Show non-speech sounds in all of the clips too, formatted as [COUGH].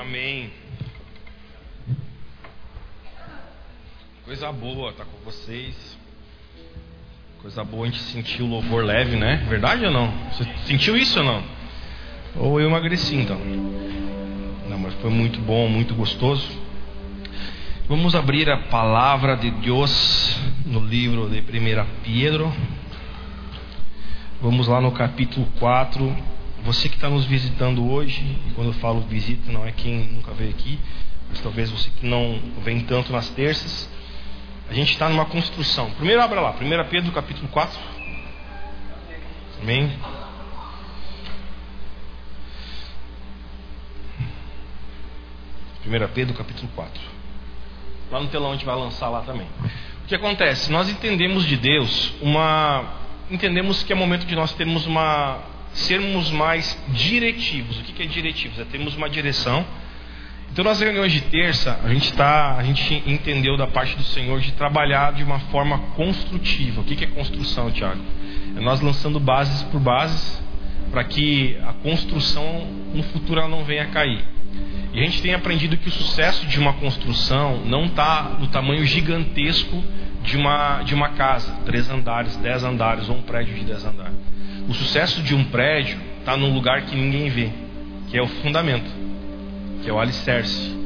Amém. Coisa boa estar tá com vocês. Coisa boa a gente sentir o louvor leve, né? Verdade ou não? Você sentiu isso ou não? Ou eu emagreci então? Não, mas foi muito bom, muito gostoso. Vamos abrir a palavra de Deus no livro de 1 Pedro. Vamos lá no capítulo 4 você que está nos visitando hoje, e quando eu falo visita, não é quem nunca veio aqui, mas talvez você que não vem tanto nas terças, a gente está numa construção. Primeiro abra lá, 1 Pedro capítulo 4. Amém. Primeira Pedro capítulo 4. Lá no telão a gente vai lançar lá também. O que acontece? Nós entendemos de Deus uma. Entendemos que é momento de nós termos uma sermos mais diretivos. O que é diretivos? É termos uma direção. Então, nas reuniões de terça, a gente tá, a gente entendeu da parte do Senhor de trabalhar de uma forma construtiva. O que é construção, Tiago? É nós lançando bases por bases para que a construção no futuro ela não venha a cair. E a gente tem aprendido que o sucesso de uma construção não está no tamanho gigantesco de uma, de uma casa, três andares, dez andares ou um prédio de dez andares. O sucesso de um prédio está num lugar que ninguém vê, que é o fundamento, que é o alicerce,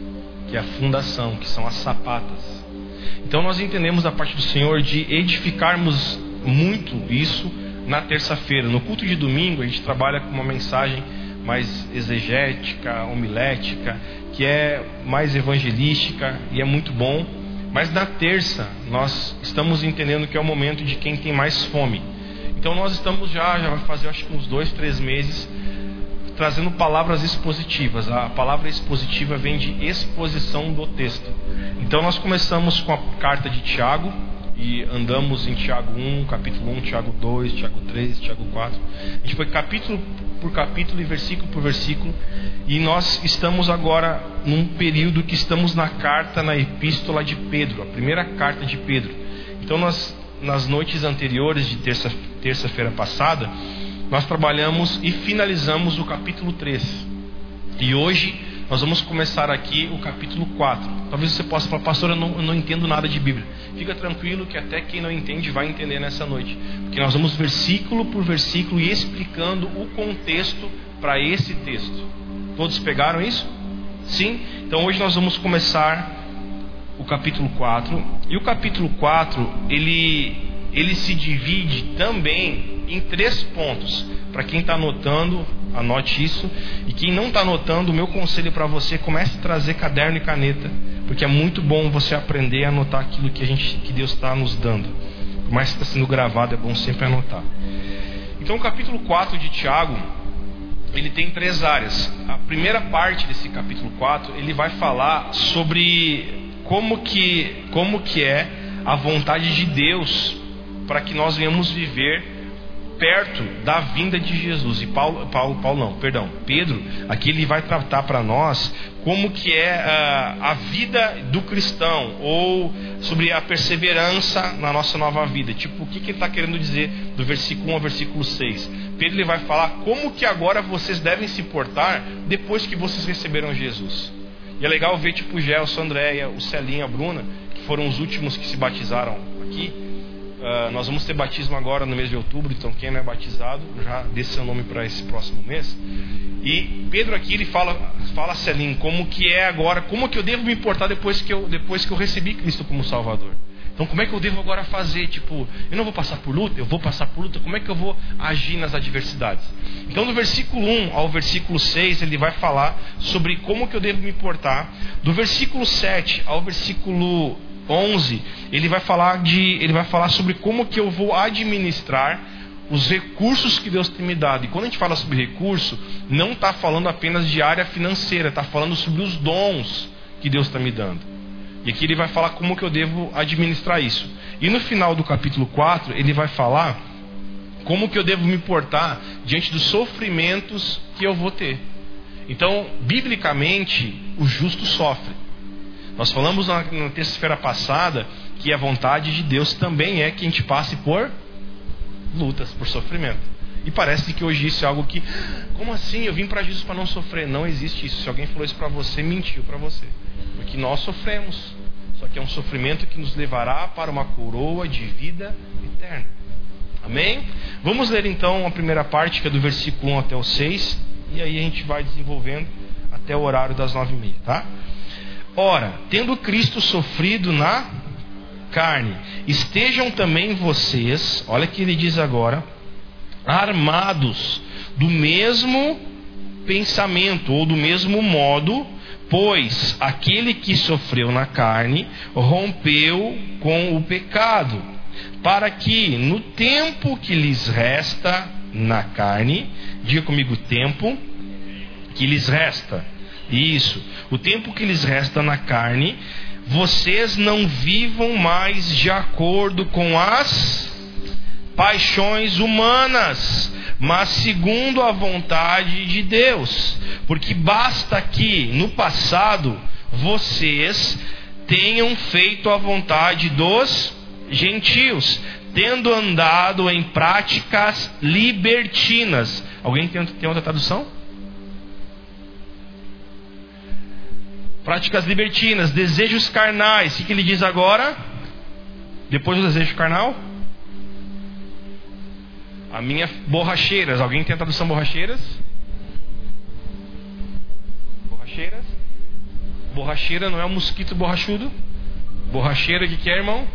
que é a fundação, que são as sapatas. Então nós entendemos da parte do Senhor de edificarmos muito isso na terça-feira. No culto de domingo a gente trabalha com uma mensagem mais exegética, homilética, que é mais evangelística e é muito bom. Mas na terça nós estamos entendendo que é o momento de quem tem mais fome então nós estamos já, já vai fazer acho que uns dois, três meses, trazendo palavras expositivas. A palavra expositiva vem de exposição do texto. Então nós começamos com a carta de Tiago e andamos em Tiago 1, capítulo 1, Tiago 2, Tiago 3, Tiago 4. A gente foi capítulo por capítulo e versículo por versículo. E nós estamos agora num período que estamos na carta, na epístola de Pedro, a primeira carta de Pedro. Então nós nas noites anteriores de terça-feira terça-feira passada, nós trabalhamos e finalizamos o capítulo 3. E hoje nós vamos começar aqui o capítulo 4. Talvez você possa falar, pastor, eu não, eu não entendo nada de Bíblia. Fica tranquilo que até quem não entende vai entender nessa noite. Porque nós vamos versículo por versículo e explicando o contexto para esse texto. Todos pegaram isso? Sim? Então hoje nós vamos começar o capítulo 4. E o capítulo 4, ele ele se divide também em três pontos. Para quem está anotando, anote isso. E quem não está anotando, o meu conselho para você, comece a trazer caderno e caneta, porque é muito bom você aprender a anotar aquilo que, a gente, que Deus está nos dando. Por mais que está sendo gravado, é bom sempre anotar. Então, o capítulo 4 de Tiago, ele tem três áreas. A primeira parte desse capítulo 4, ele vai falar sobre como que, como que é a vontade de Deus para que nós venhamos viver perto da vinda de Jesus. E Paulo, Paulo, Paulo não, perdão, Pedro, aqui ele vai tratar para nós como que é a, ah, a vida do cristão ou sobre a perseverança na nossa nova vida. Tipo, o que, que ele está querendo dizer do versículo 1 ao versículo 6? Pedro ele vai falar como que agora vocês devem se portar depois que vocês receberam Jesus. E é legal ver tipo o Gelson, Andréia, o Celinho, a Bruna, que foram os últimos que se batizaram aqui Uh, nós vamos ter batismo agora no mês de outubro, então quem não é batizado já dê seu nome para esse próximo mês. E Pedro aqui ele fala, fala Celim, como que é agora, como que eu devo me importar depois que eu, depois que eu recebi Cristo como Salvador. Então como é que eu devo agora fazer? Tipo, eu não vou passar por luta, eu vou passar por luta, como é que eu vou agir nas adversidades? Então do versículo 1 ao versículo 6 ele vai falar sobre como que eu devo me importar. Do versículo 7 ao versículo 11, ele vai falar de, ele vai falar sobre como que eu vou administrar os recursos que Deus tem me dado. E quando a gente fala sobre recurso, não está falando apenas de área financeira, está falando sobre os dons que Deus está me dando. E aqui ele vai falar como que eu devo administrar isso. E no final do capítulo 4, ele vai falar como que eu devo me portar diante dos sofrimentos que eu vou ter. Então, biblicamente, o justo sofre. Nós falamos na, na terça-feira passada que a vontade de Deus também é que a gente passe por lutas, por sofrimento. E parece que hoje isso é algo que, como assim? Eu vim para Jesus para não sofrer. Não existe isso. Se alguém falou isso para você, mentiu para você. Porque nós sofremos. Que é um sofrimento que nos levará para uma coroa de vida eterna. Amém? Vamos ler então a primeira parte, que é do versículo 1 até o 6. E aí a gente vai desenvolvendo até o horário das nove e meia, tá? Ora, tendo Cristo sofrido na carne, estejam também vocês, olha que ele diz agora, armados do mesmo pensamento ou do mesmo modo, pois aquele que sofreu na carne rompeu com o pecado, para que no tempo que lhes resta na carne, diga comigo tempo que lhes resta. Isso, o tempo que lhes resta na carne, vocês não vivam mais de acordo com as paixões humanas, mas segundo a vontade de Deus. Porque basta que no passado vocês tenham feito a vontade dos gentios, tendo andado em práticas libertinas. Alguém tem, tem outra tradução? práticas libertinas, desejos carnais. O que, ele diz agora? Depois do desejo carnal? A minha borracheiras. Alguém tem a tradução borracheiras? Borracheiras? Borracheira não é um mosquito borrachudo? Borracheira de que é, irmão?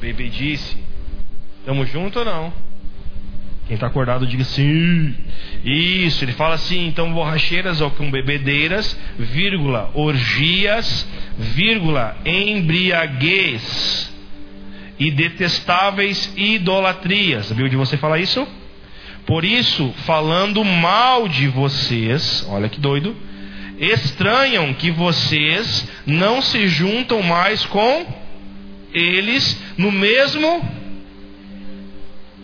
Bebedice. Tamo junto ou não? Quem está acordado diga sim. Isso, ele fala assim, então borracheiras ou com bebedeiras, vírgula, orgias, vírgula, embriaguez e detestáveis idolatrias. Viu de você falar isso? Por isso, falando mal de vocês, olha que doido, estranham que vocês não se juntam mais com eles no mesmo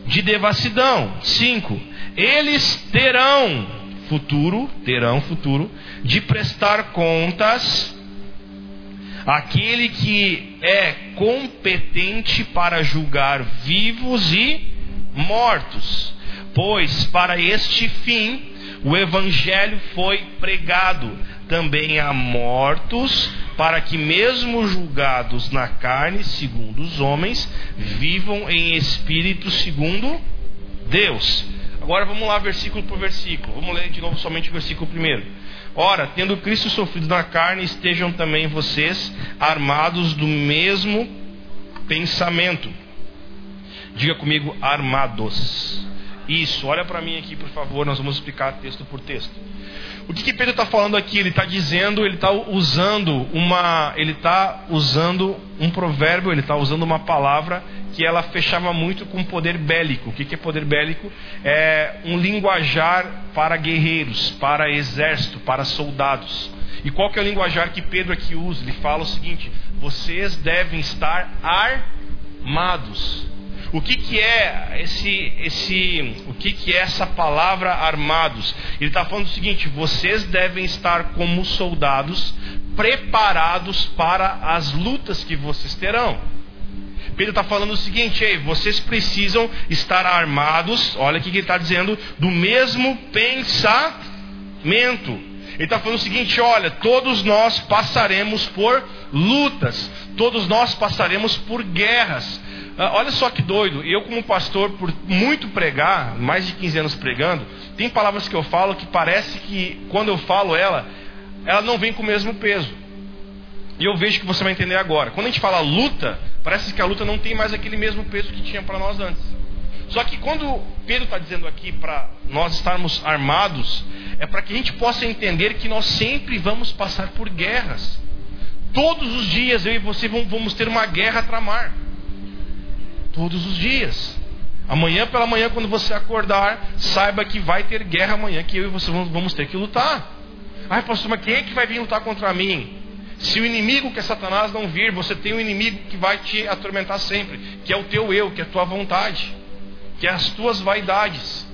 de devassidão. 5. Eles terão futuro, terão futuro, de prestar contas àquele que é competente para julgar vivos e mortos. Pois para este fim o evangelho foi pregado também a mortos, para que, mesmo julgados na carne, segundo os homens, vivam em espírito, segundo Deus. Agora vamos lá, versículo por versículo. Vamos ler de novo somente o versículo primeiro. Ora, tendo Cristo sofrido na carne, estejam também vocês armados do mesmo pensamento. Diga comigo, armados. Isso, olha para mim aqui, por favor, nós vamos explicar texto por texto. O que, que Pedro está falando aqui? Ele está dizendo, ele está usando uma, ele está usando um provérbio, ele está usando uma palavra que ela fechava muito com poder bélico. O que, que é poder bélico? É um linguajar para guerreiros, para exército, para soldados. E qual que é o linguajar que Pedro aqui usa? Ele fala o seguinte: vocês devem estar armados. O que, que é esse, esse, o que, que é essa palavra armados? Ele está falando o seguinte: vocês devem estar como soldados preparados para as lutas que vocês terão. Pedro está falando o seguinte: ei, vocês precisam estar armados. Olha o que ele está dizendo: do mesmo pensamento. Ele está falando o seguinte: olha, todos nós passaremos por lutas, todos nós passaremos por guerras. Ah, olha só que doido, eu como pastor, por muito pregar, mais de 15 anos pregando, tem palavras que eu falo que parece que quando eu falo ela, ela não vem com o mesmo peso. E eu vejo que você vai entender agora. Quando a gente fala luta, parece que a luta não tem mais aquele mesmo peso que tinha para nós antes. Só que quando Pedro está dizendo aqui para nós estarmos armados, é para que a gente possa entender que nós sempre vamos passar por guerras. Todos os dias eu e você vamos ter uma guerra a tramar. Todos os dias. Amanhã pela manhã, quando você acordar, saiba que vai ter guerra amanhã, que eu e você vamos ter que lutar. Ai, pastor, mas quem é que vai vir lutar contra mim? Se o inimigo que é Satanás não vir, você tem um inimigo que vai te atormentar sempre, que é o teu eu, que é a tua vontade, que é as tuas vaidades,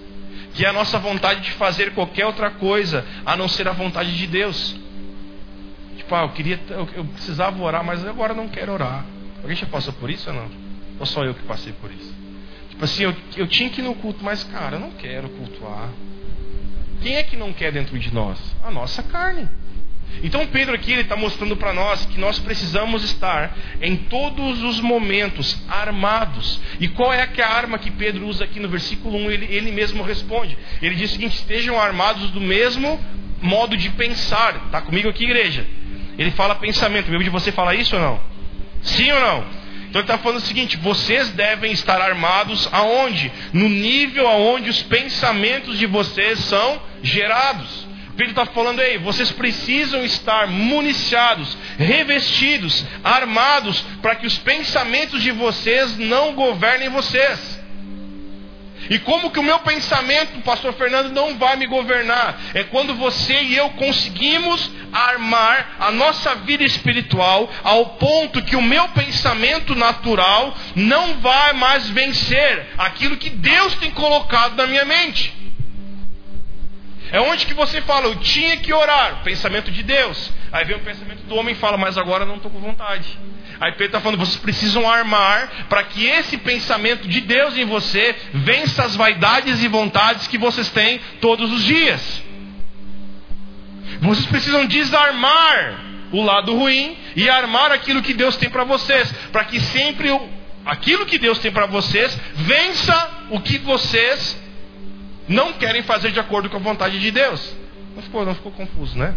que é a nossa vontade de fazer qualquer outra coisa a não ser a vontade de Deus. Tipo, ah, eu queria, eu, eu precisava orar, mas agora não quero orar. Alguém já passou por isso ou não? Ou só eu que passei por isso? Tipo Assim, eu, eu tinha que ir no culto, mas cara, eu não quero cultuar. Quem é que não quer dentro de nós? A nossa carne. Então Pedro aqui ele está mostrando para nós que nós precisamos estar em todos os momentos armados. E qual é que a arma que Pedro usa aqui no versículo 1? Ele, ele mesmo responde. Ele diz o seguinte: estejam armados do mesmo modo de pensar. Está comigo aqui, igreja? Ele fala pensamento. Meu de você fala isso ou não? Sim ou não? Então ele está falando o seguinte: vocês devem estar armados aonde? No nível aonde os pensamentos de vocês são gerados. Pedro está falando aí, vocês precisam estar municiados, revestidos, armados, para que os pensamentos de vocês não governem vocês. E como que o meu pensamento, pastor Fernando, não vai me governar? É quando você e eu conseguimos armar a nossa vida espiritual ao ponto que o meu pensamento natural não vai mais vencer aquilo que Deus tem colocado na minha mente. É onde que você fala, eu tinha que orar, pensamento de Deus. Aí vem o pensamento do homem e fala, mas agora não estou com vontade. Aí Pedro está falando, vocês precisam armar para que esse pensamento de Deus em você vença as vaidades e vontades que vocês têm todos os dias. Vocês precisam desarmar o lado ruim e armar aquilo que Deus tem para vocês, para que sempre aquilo que Deus tem para vocês vença o que vocês não querem fazer de acordo com a vontade de Deus. Não ficou, não ficou confuso, né?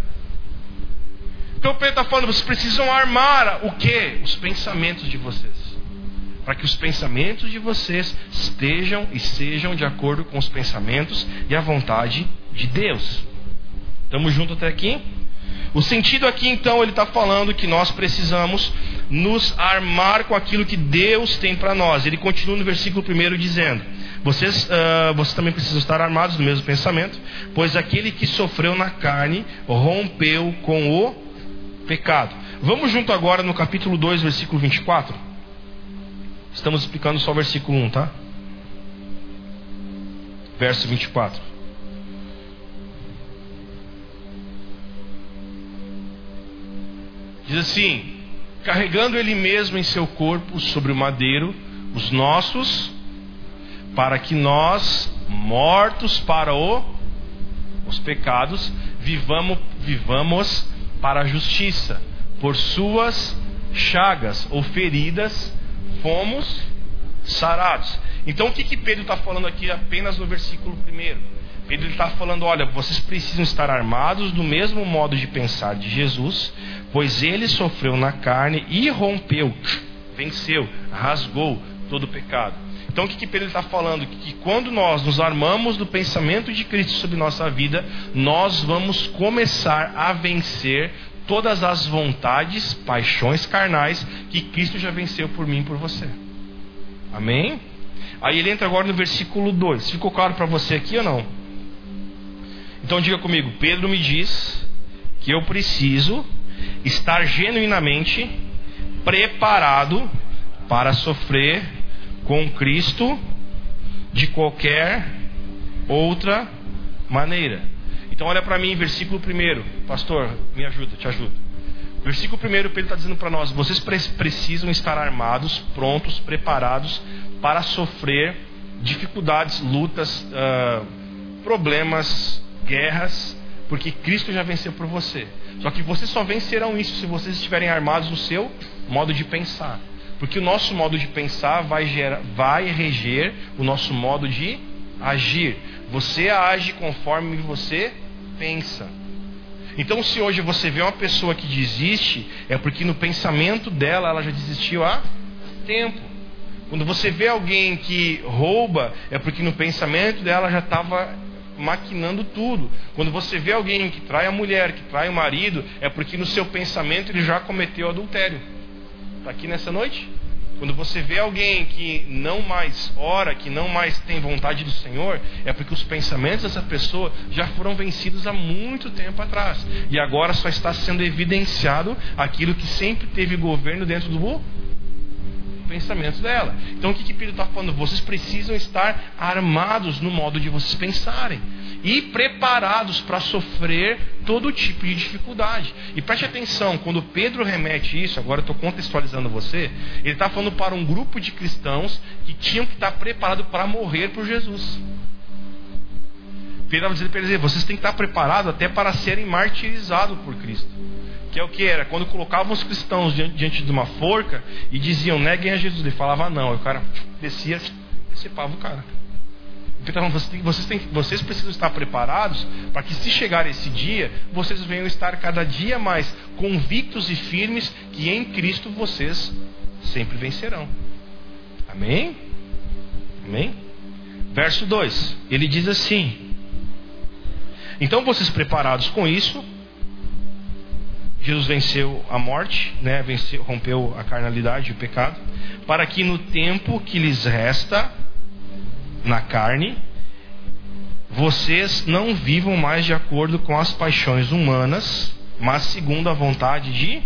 Então Pedro está falando, vocês precisam armar o que? Os pensamentos de vocês. Para que os pensamentos de vocês estejam e sejam de acordo com os pensamentos e a vontade de Deus. Estamos juntos até aqui? O sentido aqui, então, ele está falando que nós precisamos nos armar com aquilo que Deus tem para nós. Ele continua no versículo 1 dizendo: vocês, uh, vocês também precisam estar armados do mesmo pensamento, pois aquele que sofreu na carne rompeu com o pecado. Vamos junto agora no capítulo 2, versículo 24. Estamos explicando só o versículo 1, tá? Verso 24. Diz assim: carregando ele mesmo em seu corpo sobre o madeiro os nossos para que nós, mortos para o, os pecados, vivamos, vivamos para a justiça. Por suas chagas ou feridas fomos sarados. Então o que, que Pedro está falando aqui apenas no versículo 1? Pedro está falando: olha, vocês precisam estar armados do mesmo modo de pensar de Jesus, pois ele sofreu na carne e rompeu, venceu, rasgou todo o pecado. Então o que, que Pedro está falando? Que quando nós nos armamos do pensamento de Cristo sobre nossa vida, nós vamos começar a vencer todas as vontades, paixões carnais que Cristo já venceu por mim e por você. Amém? Aí ele entra agora no versículo 2. Ficou claro para você aqui ou não? Então diga comigo: Pedro me diz que eu preciso estar genuinamente preparado para sofrer com Cristo de qualquer outra maneira. Então olha para mim, versículo 1. Pastor, me ajuda, te ajuda. Versículo 1, Pedro está dizendo para nós: vocês precisam estar armados, prontos, preparados para sofrer dificuldades, lutas, uh, problemas, guerras, porque Cristo já venceu por você. Só que vocês só vencerão isso se vocês estiverem armados no seu modo de pensar. Porque o nosso modo de pensar vai, gerar, vai reger o nosso modo de agir. Você age conforme você pensa. Então, se hoje você vê uma pessoa que desiste, é porque no pensamento dela ela já desistiu há tempo. Quando você vê alguém que rouba, é porque no pensamento dela já estava maquinando tudo. Quando você vê alguém que trai a mulher, que trai o marido, é porque no seu pensamento ele já cometeu adultério. Está aqui nessa noite? Quando você vê alguém que não mais ora, que não mais tem vontade do Senhor, é porque os pensamentos dessa pessoa já foram vencidos há muito tempo atrás. E agora só está sendo evidenciado aquilo que sempre teve governo dentro do pensamento dela. Então o que, que Pedro está falando? Vocês precisam estar armados no modo de vocês pensarem. E preparados para sofrer todo tipo de dificuldade. E preste atenção, quando Pedro remete isso, agora eu estou contextualizando você, ele está falando para um grupo de cristãos que tinham que estar preparados para morrer por Jesus. Pedro estava dizendo para eles: vocês têm que estar preparados até para serem martirizados por Cristo. Que é o que era? Quando colocavam os cristãos diante de uma forca e diziam, neguem a Jesus. Ele falava não. Aí o cara descia, decepava o cara. Então vocês, vocês, vocês precisam estar preparados para que se chegar esse dia, vocês venham estar cada dia mais convictos e firmes que em Cristo vocês sempre vencerão. Amém? Amém? Verso 2, ele diz assim: Então vocês preparados com isso, Jesus venceu a morte, né? venceu, rompeu a carnalidade o pecado, para que no tempo que lhes resta na carne, vocês não vivam mais de acordo com as paixões humanas, mas segundo a vontade de.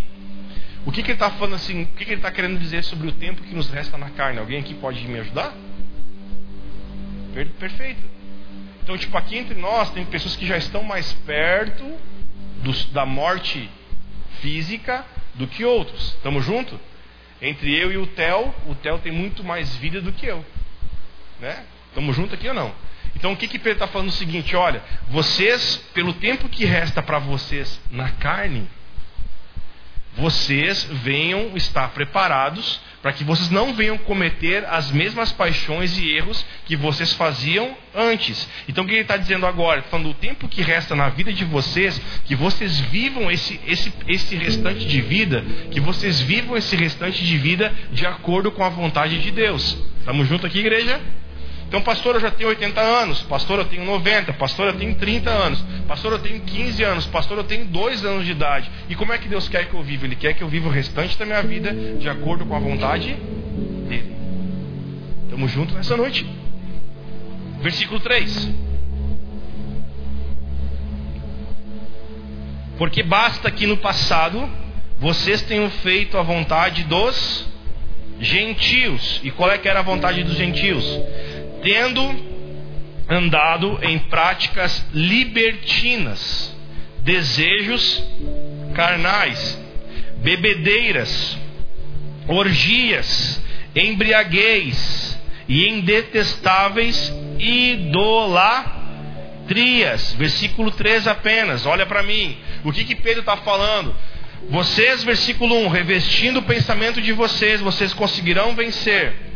O que, que ele está falando assim? O que, que ele está querendo dizer sobre o tempo que nos resta na carne? Alguém aqui pode me ajudar? Perfeito. Então, tipo, aqui entre nós tem pessoas que já estão mais perto do, da morte física do que outros. Estamos juntos? Entre eu e o Theo, o Theo tem muito mais vida do que eu. Né? Estamos juntos aqui ou não? Então o que, que Pedro está falando é o seguinte: olha, vocês, pelo tempo que resta para vocês na carne, vocês venham estar preparados para que vocês não venham cometer as mesmas paixões e erros que vocês faziam antes. Então o que ele está dizendo agora? Tá falando do tempo que resta na vida de vocês, que vocês vivam esse, esse, esse restante de vida, que vocês vivam esse restante de vida de acordo com a vontade de Deus. Estamos juntos aqui, igreja? Então, pastor, eu já tenho 80 anos, pastor, eu tenho 90, pastor, eu tenho 30 anos, pastor, eu tenho 15 anos, pastor, eu tenho 2 anos de idade. E como é que Deus quer que eu viva? Ele quer que eu viva o restante da minha vida de acordo com a vontade dele. Estamos juntos nessa noite. Versículo 3. Porque basta que no passado vocês tenham feito a vontade dos gentios. E qual é que era a vontade dos gentios? Tendo andado em práticas libertinas, desejos carnais, bebedeiras, orgias, embriaguez e em detestáveis idolatrias. Versículo 3 apenas, olha para mim. O que, que Pedro está falando? Vocês, versículo 1, revestindo o pensamento de vocês, vocês conseguirão vencer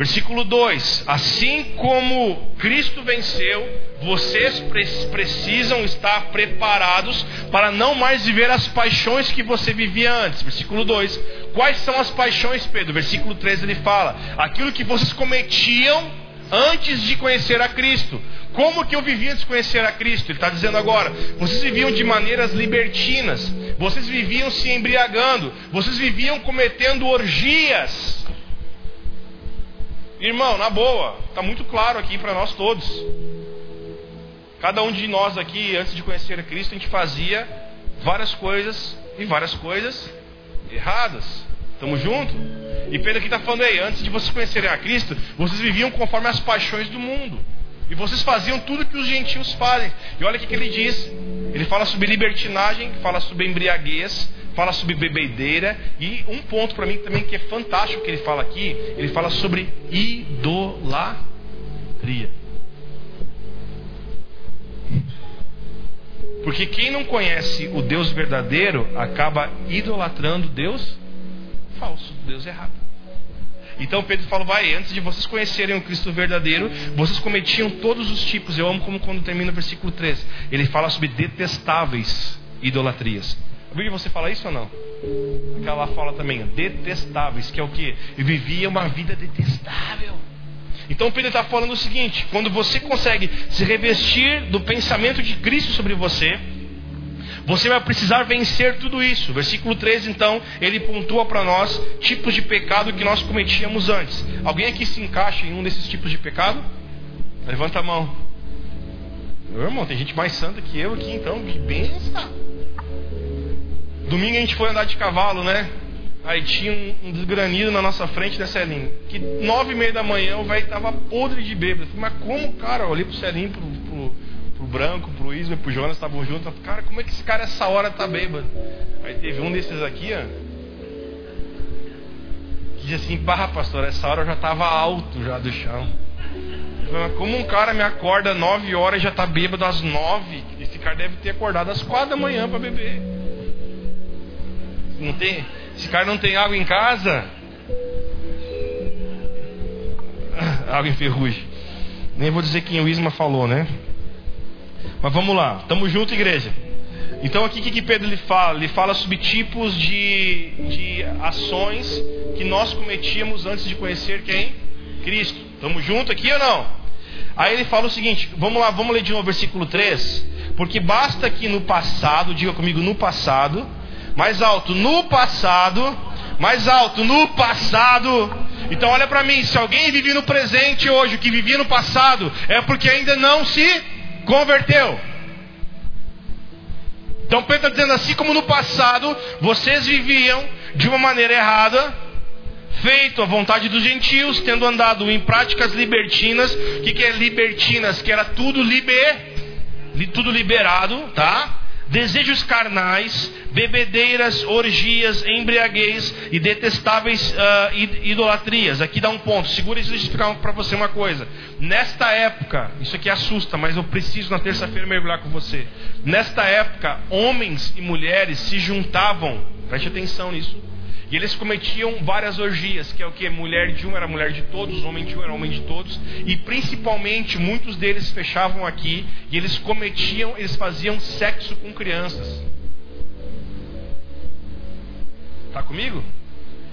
Versículo 2: Assim como Cristo venceu, vocês precisam estar preparados para não mais viver as paixões que você vivia antes. Versículo 2: Quais são as paixões, Pedro? Versículo 3 ele fala: Aquilo que vocês cometiam antes de conhecer a Cristo. Como que eu vivia antes de conhecer a Cristo? Ele está dizendo agora: vocês viviam de maneiras libertinas, vocês viviam se embriagando, vocês viviam cometendo orgias. Irmão, na boa, está muito claro aqui para nós todos. Cada um de nós aqui, antes de conhecer a Cristo, a gente fazia várias coisas e várias coisas erradas. Estamos juntos? E Pedro aqui está falando aí, antes de vocês conhecerem a Cristo, vocês viviam conforme as paixões do mundo. E vocês faziam tudo que os gentios fazem. E olha o que, que ele diz. Ele fala sobre libertinagem, fala sobre embriaguez, fala sobre bebedeira e um ponto para mim também que é fantástico que ele fala aqui, ele fala sobre idolatria. Porque quem não conhece o Deus verdadeiro acaba idolatrando Deus falso, Deus errado. Então Pedro fala: vai, antes de vocês conhecerem o Cristo verdadeiro, vocês cometiam todos os tipos. Eu amo como quando termina o versículo 3. Ele fala sobre detestáveis idolatrias. Bíblia você fala isso ou não? Aquela fala também, detestáveis, que é o que? Vivia uma vida detestável. Então Pedro está falando o seguinte: quando você consegue se revestir do pensamento de Cristo sobre você, você vai precisar vencer tudo isso. Versículo 13, então, ele pontua para nós tipos de pecado que nós cometíamos antes. Alguém aqui se encaixa em um desses tipos de pecado? Levanta a mão. Meu irmão, tem gente mais santa que eu aqui, então, que benção. Domingo a gente foi andar de cavalo, né? Aí tinha um, um desgranido na nossa frente, né, Celinho? Que nove e meia da manhã o velho tava podre de bêbado. Falei, mas como, cara? Eu olhei pro Celinho, pro, pro, pro Branco, pro Isma pro Jonas estavam juntos. Cara, como é que esse cara essa hora tá bêbado? Aí teve um desses aqui, ó. Que disse assim, pá, pastor, essa hora eu já tava alto já do chão. Como um cara me acorda nove horas e já tá bêbado às nove, esse cara deve ter acordado às quatro da manhã para beber. Não tem, esse cara não tem água em casa. Água em ferrugem. Nem vou dizer quem o Isma falou, né? Mas vamos lá, tamo junto, igreja. Então aqui o que, Pedro lhe fala? Ele fala sobre tipos de, de ações que nós cometíamos antes de conhecer quem? Cristo. Tamo junto aqui ou não? Aí ele fala o seguinte, vamos lá, vamos ler de novo versículo 3. Porque basta que no passado, diga comigo, no passado, mais alto, no passado, mais alto, no passado. Então olha para mim, se alguém vive no presente hoje, que vivia no passado, é porque ainda não se converteu. Então Pedro está dizendo assim como no passado vocês viviam de uma maneira errada, feito a vontade dos gentios, tendo andado em práticas libertinas. O que, que é libertinas? Que era tudo liber, tudo liberado, tá? Desejos carnais, bebedeiras, orgias, embriaguez e detestáveis uh, idolatrias. Aqui dá um ponto. Segura isso e explicar para você uma coisa. Nesta época, isso aqui assusta, mas eu preciso na terça-feira mergulhar com você. Nesta época, homens e mulheres se juntavam. Preste atenção nisso e eles cometiam várias orgias, que é o que? Mulher de um era mulher de todos, homem de um era homem de todos. E principalmente, muitos deles fechavam aqui e eles cometiam, eles faziam sexo com crianças. Está comigo?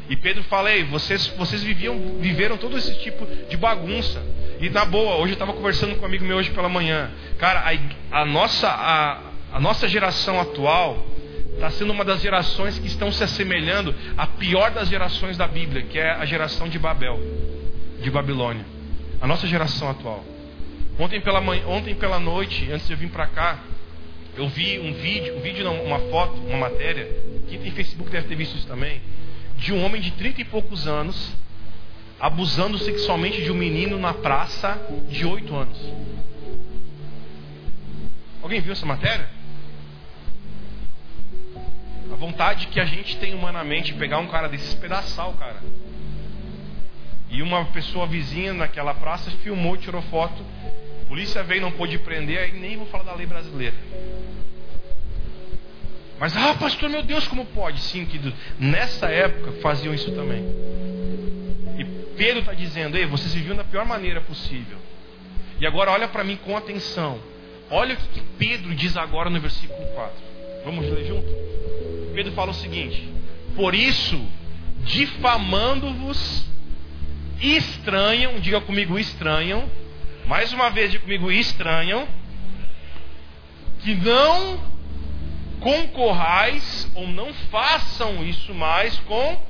E Pedro fala, Ei, vocês, vocês viviam, viveram todo esse tipo de bagunça. E na boa, hoje eu estava conversando com um amigo meu hoje pela manhã. Cara, a, a nossa, a, a nossa geração atual, está sendo uma das gerações que estão se assemelhando à pior das gerações da Bíblia, que é a geração de Babel, de Babilônia. A nossa geração atual. Ontem pela, manhã, ontem pela noite, antes de eu vir para cá, eu vi um vídeo, um vídeo não, uma foto, uma matéria, quem tem Facebook deve ter visto isso também, de um homem de 30 e poucos anos abusando sexualmente de um menino na praça de 8 anos. Alguém viu essa matéria? A vontade que a gente tem humanamente pegar um cara desse pedaçar o cara. E uma pessoa vizinha naquela praça filmou, tirou foto. A polícia veio, não pôde prender, aí nem vou falar da lei brasileira. Mas, ah, pastor, meu Deus, como pode? Sim, que nessa época faziam isso também. E Pedro está dizendo, ei, vocês viviam da pior maneira possível. E agora olha para mim com atenção. Olha o que Pedro diz agora no versículo 4. Vamos ler junto? Pedro fala o seguinte: Por isso, difamando-vos, estranham, diga comigo, estranham, mais uma vez, diga comigo, estranham, que não concorrais ou não façam isso mais com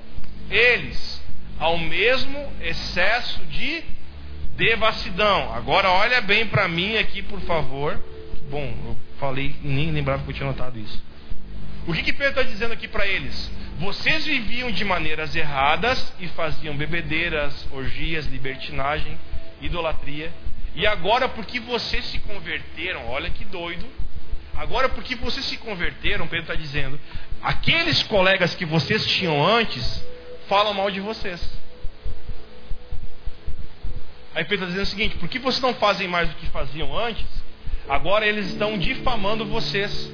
eles, ao mesmo excesso de devassidão. Agora olha bem para mim aqui, por favor. Bom, eu falei, nem lembrava que eu tinha notado isso. O que, que Pedro está dizendo aqui para eles? Vocês viviam de maneiras erradas e faziam bebedeiras, orgias, libertinagem, idolatria. E agora, porque vocês se converteram, olha que doido. Agora, porque vocês se converteram, Pedro está dizendo, aqueles colegas que vocês tinham antes falam mal de vocês. Aí Pedro está dizendo o seguinte: por que vocês não fazem mais do que faziam antes? Agora eles estão difamando vocês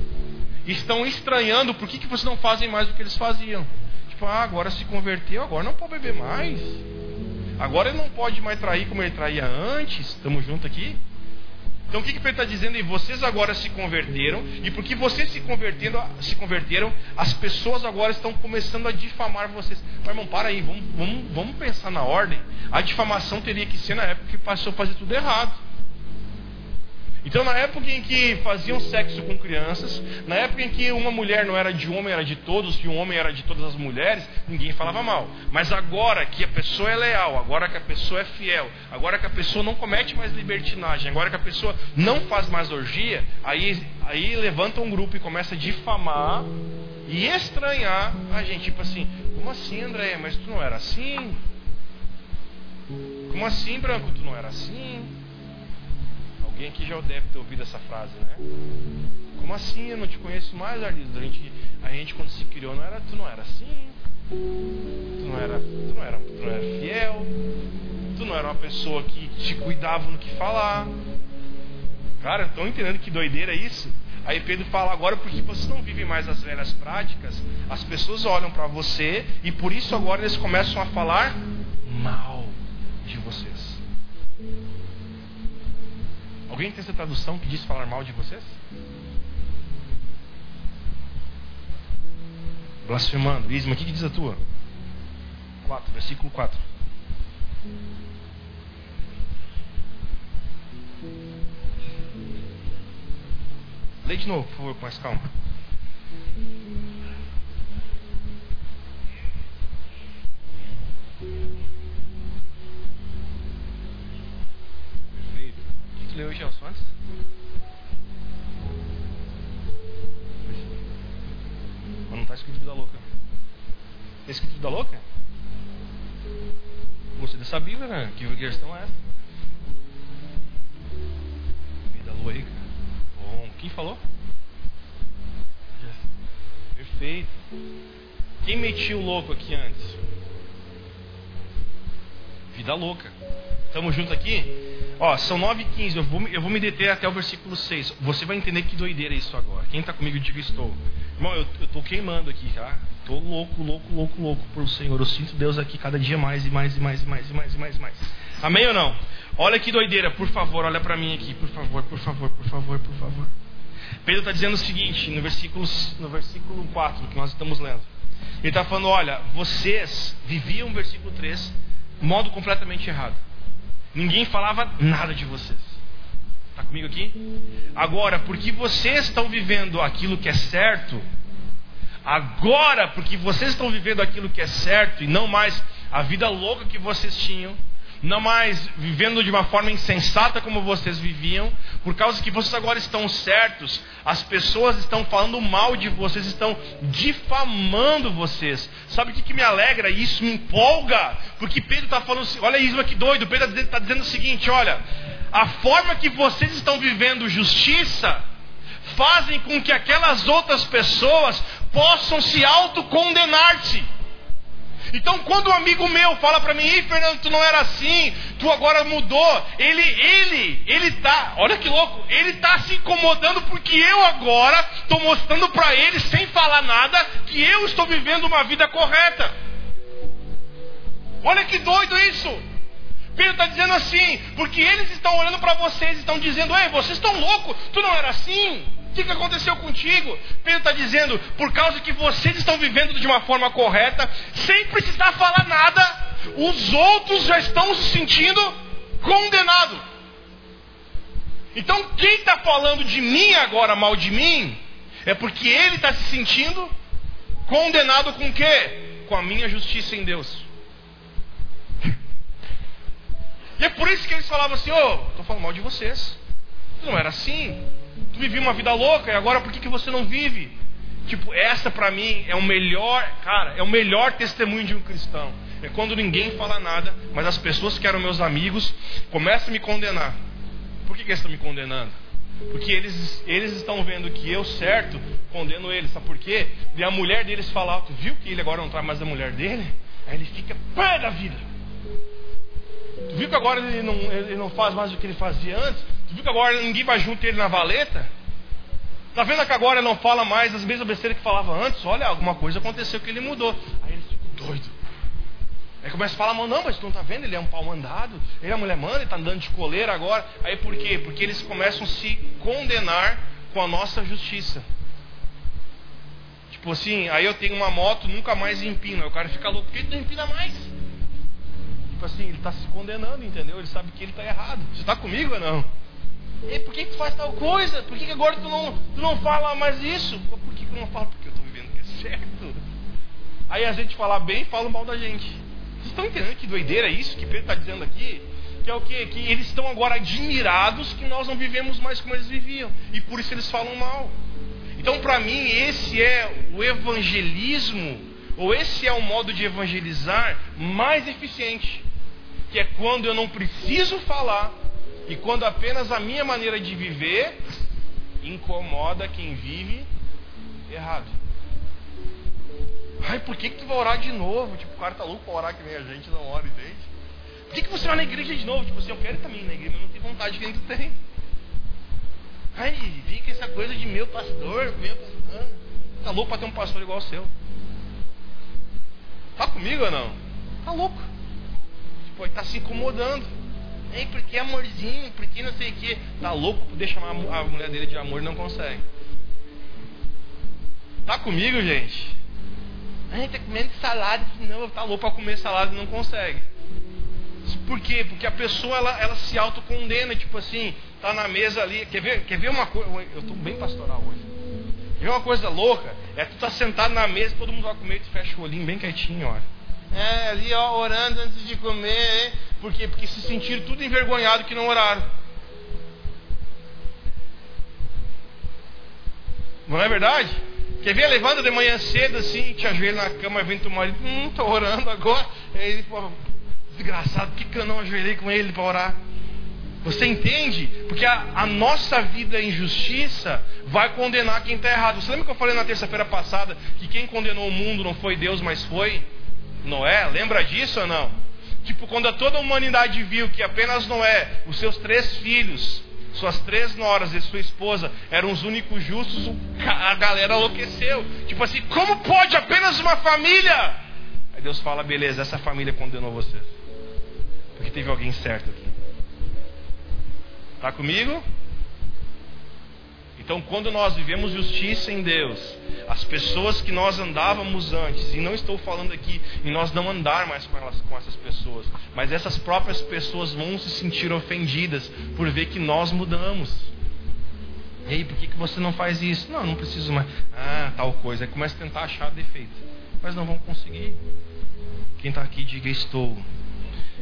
estão estranhando por que, que vocês não fazem mais do que eles faziam. Tipo, ah, agora se converteu, agora não pode beber mais. Agora ele não pode mais trair como ele traía antes. Estamos juntos aqui? Então o que, que Pedro está dizendo? E vocês agora se converteram, e porque vocês se converteram, se converteram, as pessoas agora estão começando a difamar vocês. Mas irmão, para aí, vamos, vamos, vamos pensar na ordem. A difamação teria que ser na época que passou a fazer tudo errado. Então, na época em que faziam sexo com crianças, na época em que uma mulher não era de homem, era de todos, e um homem era de todas as mulheres, ninguém falava mal. Mas agora que a pessoa é leal, agora que a pessoa é fiel, agora que a pessoa não comete mais libertinagem, agora que a pessoa não faz mais orgia, aí, aí levanta um grupo e começa a difamar e estranhar a gente. Tipo assim, como assim, André? Mas tu não era assim? Como assim, Branco? Tu não era assim? Alguém aqui já deve ter ouvido essa frase, né? Como assim? Eu não te conheço mais, Arlindo. A gente, a gente quando se criou, não era, tu não era assim. Tu não era, tu não era, tu não era fiel. Tu não era uma pessoa que te cuidava no que falar. Cara, estão entendendo que doideira é isso? Aí Pedro fala agora porque vocês não vivem mais as velhas práticas, as pessoas olham para você e por isso agora eles começam a falar mal de vocês. Alguém tem essa tradução que diz falar mal de vocês? Blasfemando. Isma, o que, que diz a tua? 4, versículo 4. Lê de novo, por favor, com mais calma. Leu, Gelson, antes? Mas não está escrito vida louca. Está escrito vida louca? Gostei dessa Bíblia, né? Que versão é essa? Vida louca. Bom. Quem falou? Perfeito. Quem metiu o louco aqui antes? Vida louca. Estamos juntos aqui? Ó, são 9 e 15. Eu vou, eu vou me deter até o versículo 6. Você vai entender que doideira é isso agora. Quem está comigo, diga estou. Irmão, eu estou queimando aqui, tá? Estou louco, louco, louco, louco o Senhor. Eu sinto Deus aqui cada dia mais e mais e mais e mais e mais e mais e mais. Amém ou não? Olha que doideira, por favor, olha para mim aqui, por favor, por favor, por favor, por favor. Pedro está dizendo o seguinte, no versículo, no versículo 4 que nós estamos lendo. Ele está falando: olha, vocês viviam, versículo 3, modo completamente errado. Ninguém falava nada de vocês. Está comigo aqui? Agora, porque vocês estão vivendo aquilo que é certo, agora, porque vocês estão vivendo aquilo que é certo e não mais a vida louca que vocês tinham, não mais vivendo de uma forma insensata como vocês viviam, por causa que vocês agora estão certos, as pessoas estão falando mal de vocês, estão difamando vocês. Sabe o que, me alegra? Isso me empolga, porque Pedro está falando, olha isso que doido, Pedro está dizendo o seguinte: olha, a forma que vocês estão vivendo justiça fazem com que aquelas outras pessoas possam se autocondenar-se. Então, quando um amigo meu fala para mim, Ei, Fernando, tu não era assim, tu agora mudou, ele, ele, ele tá, olha que louco, ele tá se incomodando porque eu agora estou mostrando para ele, sem falar nada, que eu estou vivendo uma vida correta. Olha que doido isso. Pedro está dizendo assim, porque eles estão olhando para vocês, estão dizendo, ei, vocês estão loucos, tu não era assim. O que, aconteceu contigo? Pedro está dizendo, por causa que vocês estão vivendo de uma forma correta, sem precisar falar nada, os outros já estão se sentindo condenados. Então, quem está falando de mim agora, mal de mim, é porque ele está se sentindo condenado com o quê? Com a minha justiça em Deus. E é por isso que eles falavam assim: Ô, oh, estou falando mal de vocês. Não era assim. Tu vivia uma vida louca e agora por que, que você não vive? Tipo, essa para mim é o melhor, cara, é o melhor testemunho de um cristão. É quando ninguém fala nada, mas as pessoas que eram meus amigos começam a me condenar. Por que, que eles estão me condenando? Porque eles, eles estão vendo que eu, certo, condeno eles. Sabe por quê? E a mulher deles fala, tu viu que ele agora não traz mais a mulher dele? Aí ele fica pé da vida. Tu viu que agora ele não, ele não faz mais o que ele fazia antes? Tu viu que agora ninguém vai junto ele na valeta? Tá vendo que agora não fala mais as mesmas besteiras que falava antes? Olha, alguma coisa aconteceu que ele mudou. Aí ele fica doido. Aí começa a falar, não, mas tu não tá vendo? Ele é um pau mandado, ele é mulher manda, ele tá andando de coleira agora. Aí por quê? Porque eles começam a se condenar com a nossa justiça. Tipo assim, aí eu tenho uma moto, nunca mais empina. O cara fica louco, por que tu não empina mais? Tipo assim, ele está se condenando, entendeu? Ele sabe que ele está errado. Você está comigo ou não? E por que, tu faz tal coisa? Por que, agora tu não, tu não fala mais isso? Por que, eu não falo? Porque eu estou vivendo o que é certo. Aí a gente fala bem e fala mal da gente. Vocês estão entendendo que doideira é isso que Pedro está dizendo aqui? Que é o quê? Que eles estão agora admirados que nós não vivemos mais como eles viviam. E por isso eles falam mal. Então, para mim, esse é o evangelismo, ou esse é o modo de evangelizar mais eficiente que é quando eu não preciso falar, E quando apenas a minha maneira de viver incomoda quem vive errado. Ai, por que, que tu vai orar de novo? Tipo, o cara tá louco pra orar que nem a gente não ora, entende? Por que, que você vai na igreja de novo? Tipo assim, eu quero também na igreja, mas não tenho vontade que nem tu tem. Ai, fica essa coisa de meu pastor, meu pastor. Tá louco pra ter um pastor igual o seu. Tá comigo ou não? Tá louco. Ele tá se incomodando. Ei, porque amorzinho, porque não sei o que. Tá louco por poder chamar a mulher dele de amor e não consegue. Tá comigo, gente? Ai, tá comendo salada, não, tá louco para comer salada e não consegue. Por quê? Porque a pessoa ela, ela se autocondena, tipo assim, tá na mesa ali. Quer ver, quer ver uma coisa? Eu estou bem pastoral hoje. Quer ver uma coisa louca? É tu tá sentado na mesa, todo mundo vai comer, tu fecha o olhinho bem quietinho, olha. É, ali ó, orando antes de comer, hein? Por quê? Porque se sentiram tudo envergonhado que não oraram. Não é verdade? Quer ver? Levanta de manhã cedo assim, te ajoelha na cama, vem teu marido, hum, tô orando agora. Aí ele fala, desgraçado, por que, que eu não ajoelhei com ele para orar? Você entende? Porque a, a, nossa vida em justiça vai condenar quem está errado. Você lembra que eu falei na terça-feira passada que quem condenou o mundo não foi Deus, mas foi Noé? Lembra disso ou não? Tipo, quando toda a humanidade viu que apenas Noé, os seus três filhos, suas três noras e sua esposa eram os únicos justos, a galera enlouqueceu. Tipo assim, como pode apenas uma família? Aí Deus fala, beleza, essa família condenou você. Porque teve alguém certo aqui. Está comigo? Então, quando nós vivemos justiça em Deus, as pessoas que nós andávamos antes, e não estou falando aqui em nós não andar mais com, elas, com essas pessoas, mas essas próprias pessoas vão se sentir ofendidas por ver que nós mudamos. E aí, por que, que você não faz isso? Não, não preciso mais. Ah, tal coisa. Aí começa a tentar achar defeito. Mas não vão conseguir. Quem está aqui, diga estou.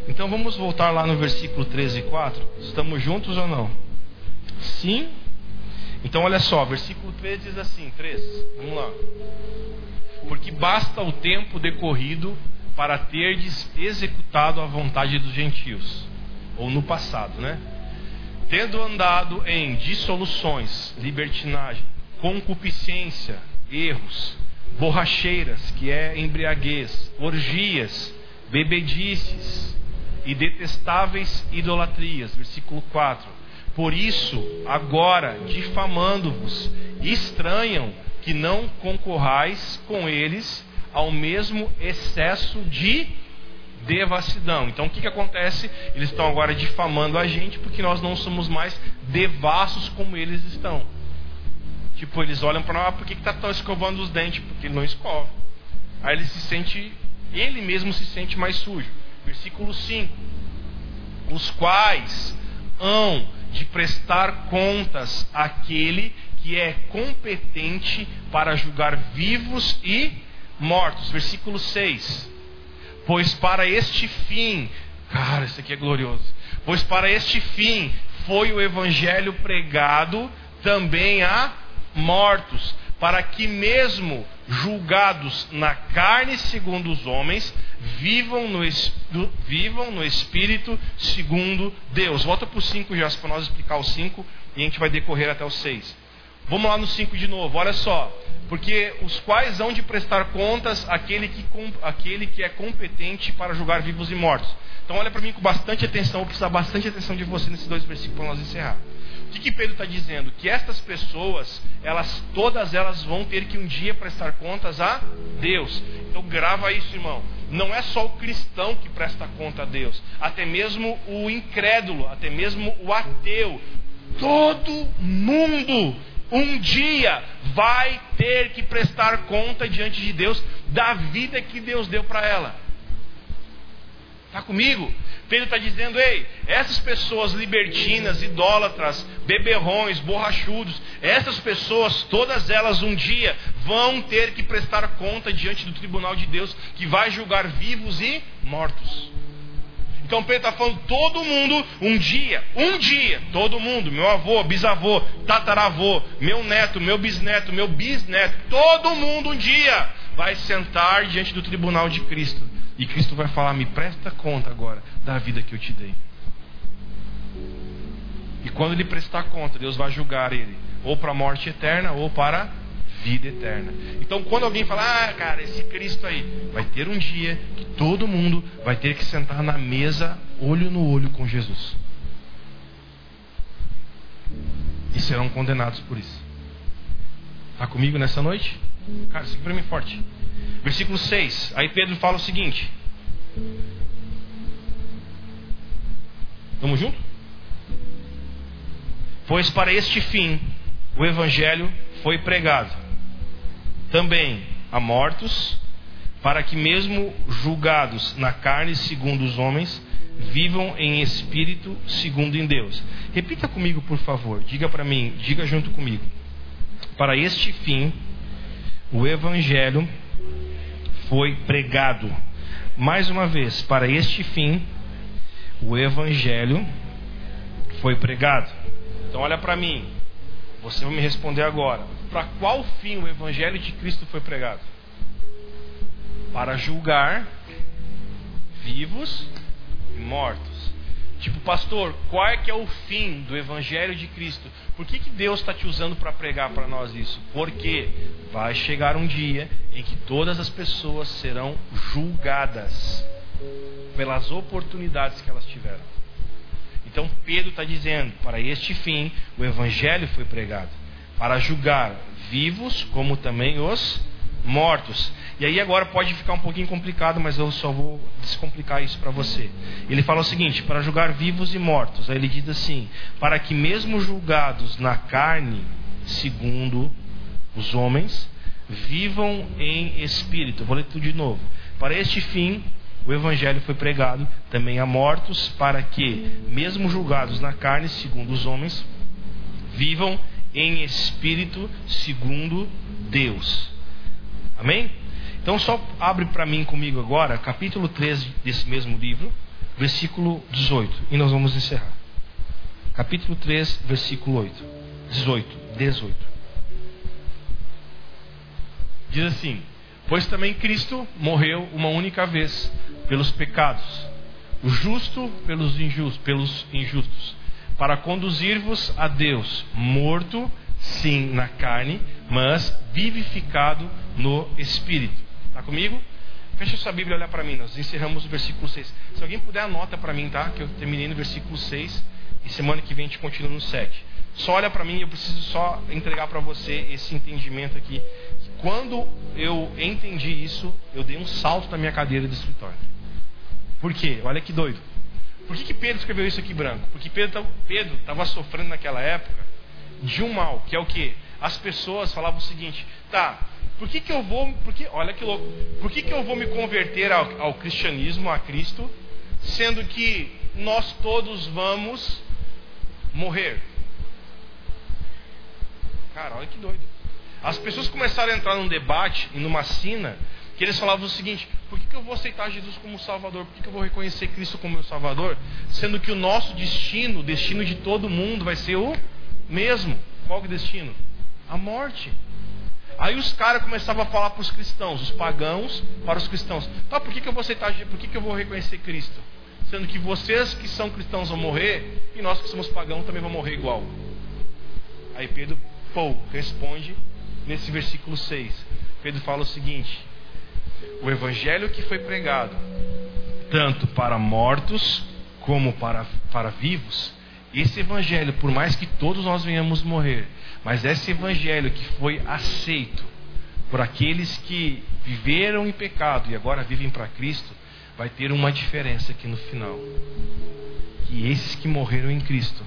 Então vamos voltar lá no versículo 13 e 4. Estamos juntos ou não? Sim então olha só, versículo 3 diz assim, 3, vamos lá. Porque basta o tempo decorrido para terdes executado a vontade dos gentios, ou no passado, né? Tendo andado em dissoluções, libertinagem, concupiscência, erros, borracheiras, que é embriaguez, orgias, bebedices e detestáveis idolatrias. Versículo 4 por isso, agora, difamando-vos, estranham que não concorrais com eles ao mesmo excesso de devassidão. Então, o que, que acontece? Eles estão agora difamando a gente porque nós não somos mais devassos como eles estão. Tipo, eles olham para nós, ah, por que está tão escovando os dentes? Porque ele não escova. Aí ele se sente, ele mesmo se sente mais sujo. Versículo 5: Os quais hão de prestar contas àquele que é competente para julgar vivos e mortos. Versículo 6. Pois para este fim, cara, isso aqui é glorioso. Pois para este fim foi o evangelho pregado também a mortos, para que mesmo julgados na carne segundo os homens, vivam no, vivam no Espírito segundo Deus. Volta para o 5 já, para nós explicar o 5 e a gente vai decorrer até o 6. Vamos lá no 5 de novo, olha só. Porque os quais hão de prestar contas aquele que, aquele que é competente para julgar vivos e mortos. Então olha para mim com bastante atenção, vou precisar bastante atenção de você nesses dois versículos para nós encerrar. O que, que Pedro está dizendo? Que estas pessoas, elas, todas elas vão ter que um dia prestar contas a Deus. Então grava isso, irmão. Não é só o cristão que presta conta a Deus, até mesmo o incrédulo, até mesmo o ateu. Todo mundo um dia vai ter que prestar conta diante de Deus da vida que Deus deu para ela. Está comigo? Pedro está dizendo: ei, essas pessoas libertinas, idólatras, beberrões, borrachudos, essas pessoas, todas elas um dia vão ter que prestar conta diante do tribunal de Deus, que vai julgar vivos e mortos. Então Pedro está falando: todo mundo, um dia, um dia, todo mundo, meu avô, bisavô, tataravô, meu neto, meu bisneto, meu bisneto, todo mundo um dia vai sentar diante do tribunal de Cristo. E Cristo vai falar: me presta conta agora da vida que eu te dei. quando ele prestar conta, Deus vai julgar ele ou para a morte eterna ou para a vida eterna. Então, quando alguém fala, ah, cara, esse Cristo aí, vai ter um dia que todo mundo vai ter que sentar na mesa, olho no olho com Jesus. E serão condenados por isso. Está comigo nessa noite? Cara, aqui para mim forte. Versículo 6. Aí Pedro fala o seguinte: Vamos junto? Pois para este fim o evangelho foi pregado também a mortos, para que mesmo julgados na carne segundo os homens, vivam em espírito segundo em Deus. Repita comigo, por favor. Diga para mim, diga junto comigo. Para este fim o evangelho foi pregado. Mais uma vez, para este fim o evangelho foi pregado. Então olha para mim. Você vai me responder agora. Para qual fim o evangelho de Cristo foi pregado? Para julgar vivos e mortos. Tipo, pastor, qual é que é o fim do Evangelho de Cristo? Por que, que Deus está te usando para pregar para nós isso? Porque vai chegar um dia em que todas as pessoas serão julgadas pelas oportunidades que elas tiveram. Então Pedro está dizendo: para este fim o Evangelho foi pregado, para julgar vivos como também os mortos. E aí agora pode ficar um pouquinho complicado, mas eu só vou descomplicar isso para você. Ele fala o seguinte: para julgar vivos e mortos. Aí ele diz assim: para que mesmo julgados na carne, segundo os homens, vivam em espírito. Vou ler tudo de novo. Para este fim o evangelho foi pregado também a mortos, para que, mesmo julgados na carne, segundo os homens, vivam em espírito, segundo Deus. Amém? Então só abre para mim comigo agora, capítulo 13 desse mesmo livro, versículo 18, e nós vamos encerrar. Capítulo 3, versículo 8. 18, 18. Diz assim: Pois também Cristo morreu uma única vez pelos pecados, o justo pelos injustos, pelos injustos, para conduzir-vos a Deus, morto sim na carne, mas vivificado no espírito. Está comigo? Fecha sua Bíblia e olha para mim. Nós encerramos o versículo 6. Se alguém puder, anota para mim, tá? Que eu terminei no versículo 6 e semana que vem a gente continua no 7. Só olha para mim, eu preciso só entregar para você esse entendimento aqui. Quando eu entendi isso, eu dei um salto na minha cadeira de escritório. Por quê? Olha que doido. Por que, que Pedro escreveu isso aqui branco? Porque Pedro estava sofrendo naquela época de um mal, que é o que? As pessoas falavam o seguinte: tá, por que, que eu vou. Porque, olha que louco. Por que, que eu vou me converter ao, ao cristianismo, a Cristo, sendo que nós todos vamos morrer? Cara, olha que doido. As pessoas começaram a entrar num debate e numa sina que eles falavam o seguinte: por que, que eu vou aceitar Jesus como Salvador? Por que, que eu vou reconhecer Cristo como meu Salvador? Sendo que o nosso destino, o destino de todo mundo, vai ser o mesmo. Qual é o destino? A morte. Aí os caras começavam a falar para os cristãos, os pagãos para os cristãos. Tá, por que, que eu vou aceitar, por que, que eu vou reconhecer Cristo? Sendo que vocês que são cristãos vão morrer e nós que somos pagãos também vamos morrer igual. Aí Pedro, pô, responde nesse versículo 6. Pedro fala o seguinte: O evangelho que foi pregado, tanto para mortos como para, para vivos, esse evangelho, por mais que todos nós venhamos morrer, mas esse evangelho que foi aceito por aqueles que viveram em pecado e agora vivem para Cristo, vai ter uma diferença aqui no final. Que esses que morreram em Cristo,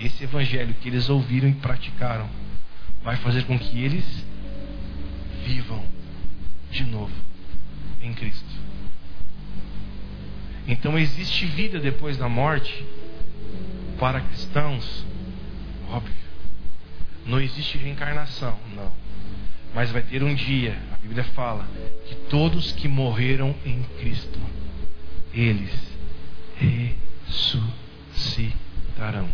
esse evangelho que eles ouviram e praticaram, vai fazer com que eles vivam de novo em Cristo. Então existe vida depois da morte para cristãos, óbvio. Não existe reencarnação, não. Mas vai ter um dia, a Bíblia fala, que todos que morreram em Cristo, eles ressuscitarão.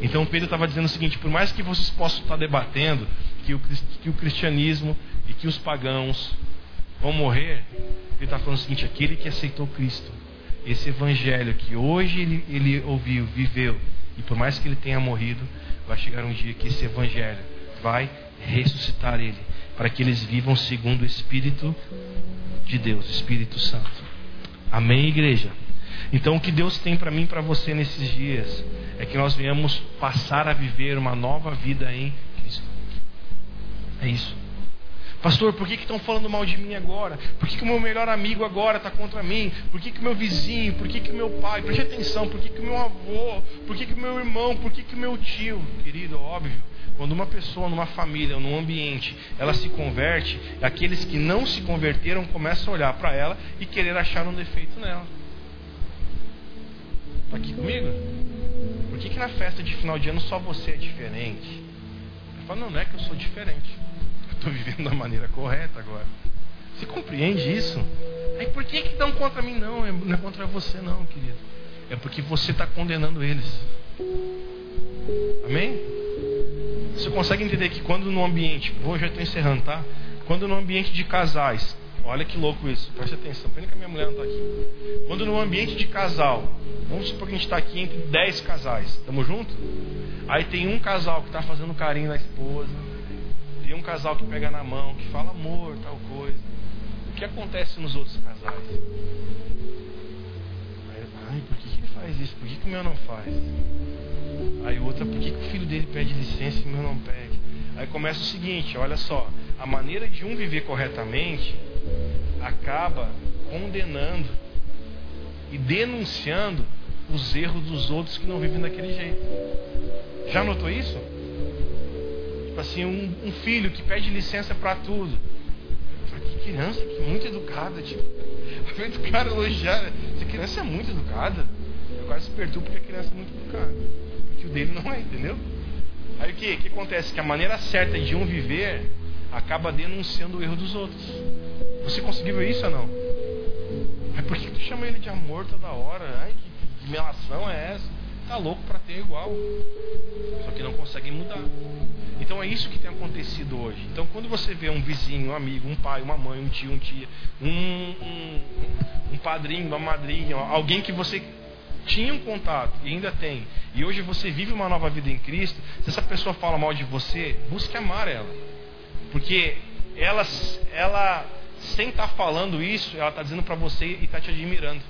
Então Pedro estava dizendo o seguinte: por mais que vocês possam estar debatendo que o, que o cristianismo e que os pagãos vão morrer, ele está falando o seguinte: aquele que aceitou Cristo, esse evangelho que hoje ele, ele ouviu, viveu, e por mais que ele tenha morrido, vai chegar um dia que esse evangelho vai ressuscitar ele, para que eles vivam segundo o Espírito de Deus, Espírito Santo. Amém, igreja? Então, o que Deus tem para mim e para você nesses dias é que nós venhamos passar a viver uma nova vida em Cristo. É isso. Pastor, por que estão falando mal de mim agora? Por que, o meu melhor amigo agora está contra mim? Por que, o meu vizinho? Por que, o meu pai? Preste atenção, por que, o meu avô? Por que, o meu irmão? Por que, o meu tio? Querido, óbvio. Quando uma pessoa numa família, num ambiente, ela se converte, aqueles que não se converteram começam a olhar para ela e querer achar um defeito nela. Está aqui comigo? Por que, que na festa de final de ano só você é diferente? Eu falo, não, não é que eu sou diferente estou vivendo da maneira correta agora. Você compreende isso? Aí por que que dão contra mim? Não, é, não é contra você não, querido. É porque você está condenando eles. Amém? Você consegue entender que quando no ambiente, vou já estou encerrando, tá? Quando no ambiente de casais, olha que louco isso, preste atenção, pena que a minha mulher não está aqui. Quando no ambiente de casal, vamos supor que a gente está aqui entre 10 casais, estamos juntos? Aí tem um casal que está fazendo carinho na esposa, tem um casal que pega na mão, que fala amor, tal coisa. O que acontece nos outros casais? Aí, ai, por que, que ele faz isso? Por que, que o meu não faz? Aí outra, por que, que o filho dele pede licença e o meu não pede? Aí começa o seguinte, olha só, a maneira de um viver corretamente acaba condenando e denunciando os erros dos outros que não vivem daquele jeito. Já notou isso? Assim, um, um filho que pede licença para tudo. Eu falei, que criança, que muito educada, tipo. Ao [LAUGHS] invés do cara elogiar, essa criança é muito educada. Eu quase se perturbo porque a criança é muito educada. Porque o dele não é, entendeu? Aí o que? O que acontece? Que a maneira certa de um viver acaba denunciando o erro dos outros. Você conseguiu ver isso ou não? Mas por que tu chama ele de amor toda hora? Ai, que, que melação é essa? Tá louco para ter igual. Só que não conseguem mudar. Então é isso que tem acontecido hoje. Então quando você vê um vizinho, um amigo, um pai, uma mãe, um tio, um tia, um, um, um padrinho, uma madrinha, alguém que você tinha um contato e ainda tem, e hoje você vive uma nova vida em Cristo, se essa pessoa fala mal de você, busque amar ela. Porque ela, ela sem estar tá falando isso, ela está dizendo para você e está te admirando.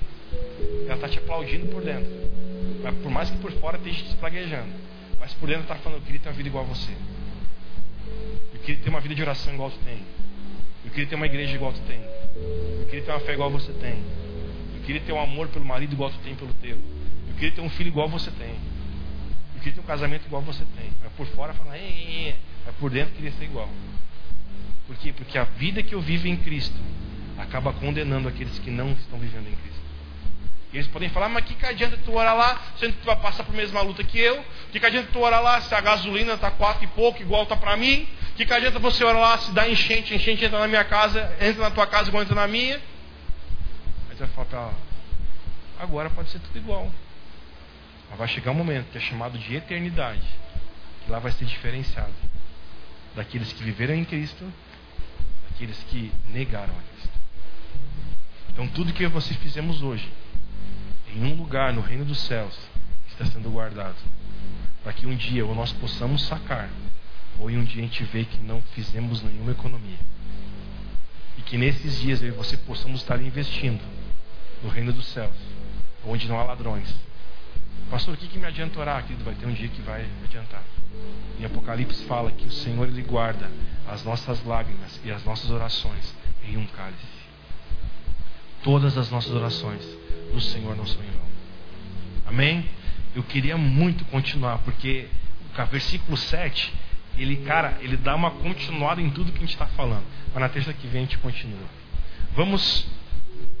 Ela está te aplaudindo por dentro. Por mais que por fora esteja te esplaguejando. Mas por dentro está falando, eu queria ter uma vida igual a você. Eu queria ter uma vida de oração igual tu tem. Eu queria ter uma igreja igual tu tem. Eu queria ter uma fé igual você tem. Eu queria ter um amor pelo marido igual tu tem pelo teu. Eu queria ter um filho igual você tem. Eu queria ter um casamento igual você tem. Mas por fora fala, mas por dentro queria ser igual. Por quê? Porque a vida que eu vivo em Cristo acaba condenando aqueles que não estão vivendo em Cristo. Eles podem falar, mas que, que adianta tu orar lá, sendo que tu vai passar por mesma luta que eu? Que, que adianta tu orar lá se a gasolina está quatro e pouco, igual está para mim? Que, que adianta você orar lá se dá enchente, enchente entra na minha casa, entra na tua casa igual entra na minha? Aí você vai falar para ela, agora pode ser tudo igual. Mas vai chegar um momento que é chamado de eternidade, que lá vai ser diferenciado daqueles que viveram em Cristo, daqueles que negaram a Cristo. Então tudo que você fizemos hoje em um lugar no reino dos céus está sendo guardado. Para que um dia ou nós possamos sacar, ou em um dia a gente vê que não fizemos nenhuma economia. E que nesses dias eu e você possamos estar investindo no reino dos céus, onde não há ladrões. Pastor, o que, que me adianta orar, querido? Vai ter um dia que vai adiantar. Em Apocalipse fala que o Senhor ele guarda as nossas lágrimas e as nossas orações em um cálice. Todas as nossas orações do Senhor não são em vão. Amém? Eu queria muito continuar, porque o versículo 7, ele, cara, ele dá uma continuada em tudo que a gente está falando. Mas na terça que vem a gente continua. Vamos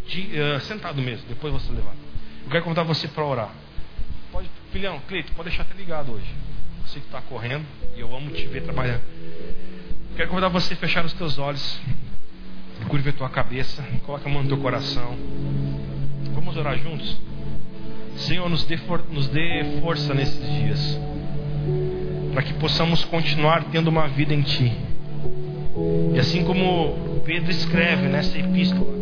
de, uh, sentado mesmo, depois você levanta. Eu quero convidar você para orar. Pode, filhão, Cleito, pode deixar até ligado hoje. Você que está correndo e eu amo te ver trabalhando. Eu quero convidar você a fechar os teus olhos. Curva a tua cabeça. Coloca a mão no teu coração. Vamos orar juntos? Senhor, nos dê, for, nos dê força nesses dias, para que possamos continuar tendo uma vida em Ti. E assim como Pedro escreve nessa epístola,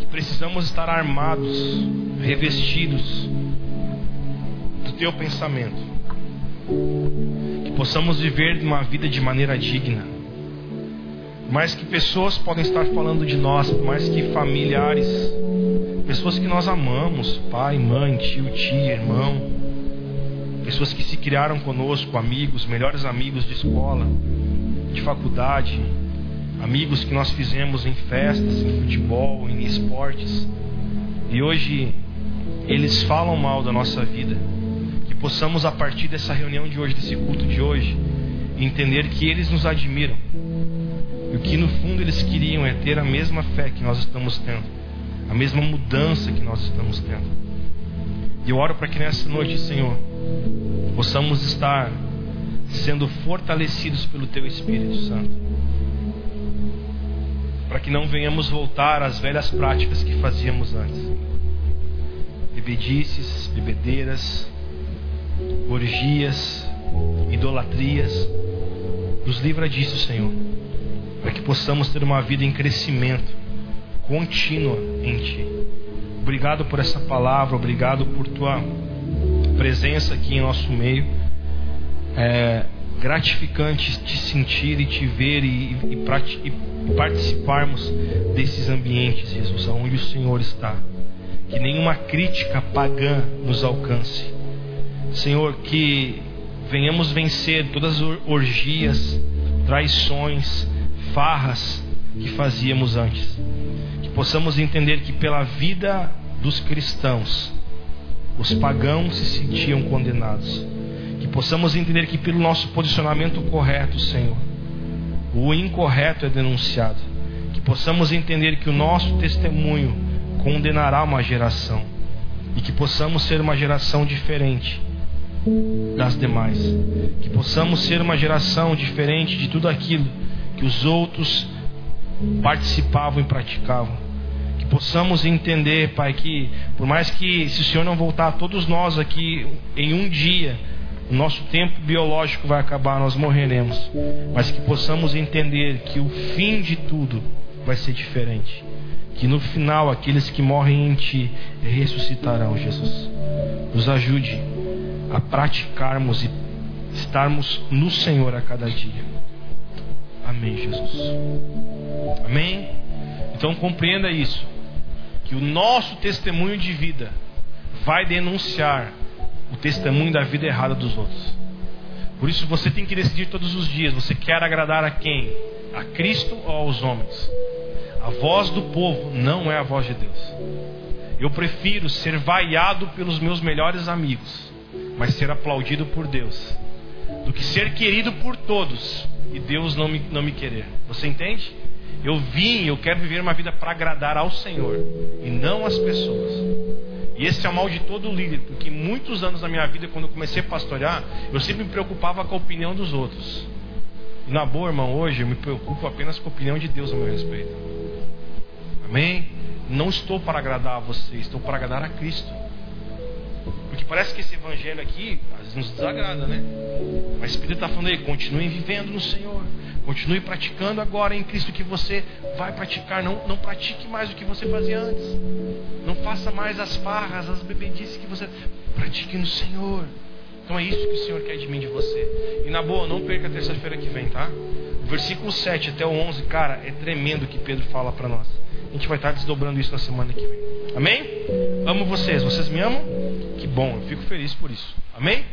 que precisamos estar armados, revestidos do teu pensamento. Que possamos viver uma vida de maneira digna. Mais que pessoas podem estar falando de nós, mais que familiares, pessoas que nós amamos, pai, mãe, tio, tia, irmão, pessoas que se criaram conosco, amigos, melhores amigos de escola, de faculdade, amigos que nós fizemos em festas, em futebol, em esportes, e hoje eles falam mal da nossa vida. Que possamos, a partir dessa reunião de hoje, desse culto de hoje, entender que eles nos admiram. E o que no fundo eles queriam é ter a mesma fé que nós estamos tendo, a mesma mudança que nós estamos tendo. E eu oro para que nessa noite, Senhor, possamos estar sendo fortalecidos pelo Teu Espírito Santo. Para que não venhamos voltar às velhas práticas que fazíamos antes. Bebedices, bebedeiras, orgias, idolatrias. Nos livra disso, Senhor. Para que possamos ter uma vida em crescimento contínua em Ti. Obrigado por essa palavra, obrigado por Tua presença aqui em nosso meio. É gratificante te sentir e te ver e, e, e participarmos desses ambientes, Jesus, aonde o Senhor está. Que nenhuma crítica pagã nos alcance. Senhor, que venhamos vencer todas as orgias, traições, farras que fazíamos antes. Que possamos entender que pela vida dos cristãos, os pagãos se sentiam condenados. Que possamos entender que pelo nosso posicionamento correto, Senhor, o incorreto é denunciado. Que possamos entender que o nosso testemunho condenará uma geração. E que possamos ser uma geração diferente das demais. Que possamos ser uma geração diferente de tudo aquilo que os outros participavam e praticavam que possamos entender, Pai, que por mais que se o Senhor não voltar, todos nós aqui em um dia, o nosso tempo biológico vai acabar, nós morreremos, mas que possamos entender que o fim de tudo vai ser diferente. Que no final aqueles que morrem em Ti ressuscitarão, Jesus. Nos ajude a praticarmos e estarmos no Senhor a cada dia. Amém, Jesus. Amém. Então compreenda isso que o nosso testemunho de vida vai denunciar o testemunho da vida errada dos outros. Por isso você tem que decidir todos os dias: você quer agradar a quem? A Cristo ou aos homens? A voz do povo não é a voz de Deus. Eu prefiro ser vaiado pelos meus melhores amigos, mas ser aplaudido por Deus, do que ser querido por todos e Deus não me, não me querer. Você entende? Eu vim, eu quero viver uma vida para agradar ao Senhor e não às pessoas. E esse é o mal de todo líder, porque muitos anos da minha vida, quando eu comecei a pastorear, eu sempre me preocupava com a opinião dos outros. E na boa, irmão, hoje eu me preocupo apenas com a opinião de Deus a meu respeito. Amém? Não estou para agradar a você, estou para agradar a Cristo. Porque parece que esse evangelho aqui, às vezes nos desagrada, né? Mas o Espírito está falando aí, continuem vivendo no Senhor. Continue praticando agora em Cristo que você vai praticar. Não, não pratique mais o que você fazia antes. Não faça mais as farras, as bebedices que você. Pratique no Senhor. Então é isso que o Senhor quer de mim, de você. E na boa, não perca a terça-feira que vem, tá? O versículo 7 até o 11, cara, é tremendo o que Pedro fala para nós. A gente vai estar desdobrando isso na semana que vem. Amém? Amo vocês. Vocês me amam? Que bom, eu fico feliz por isso. Amém?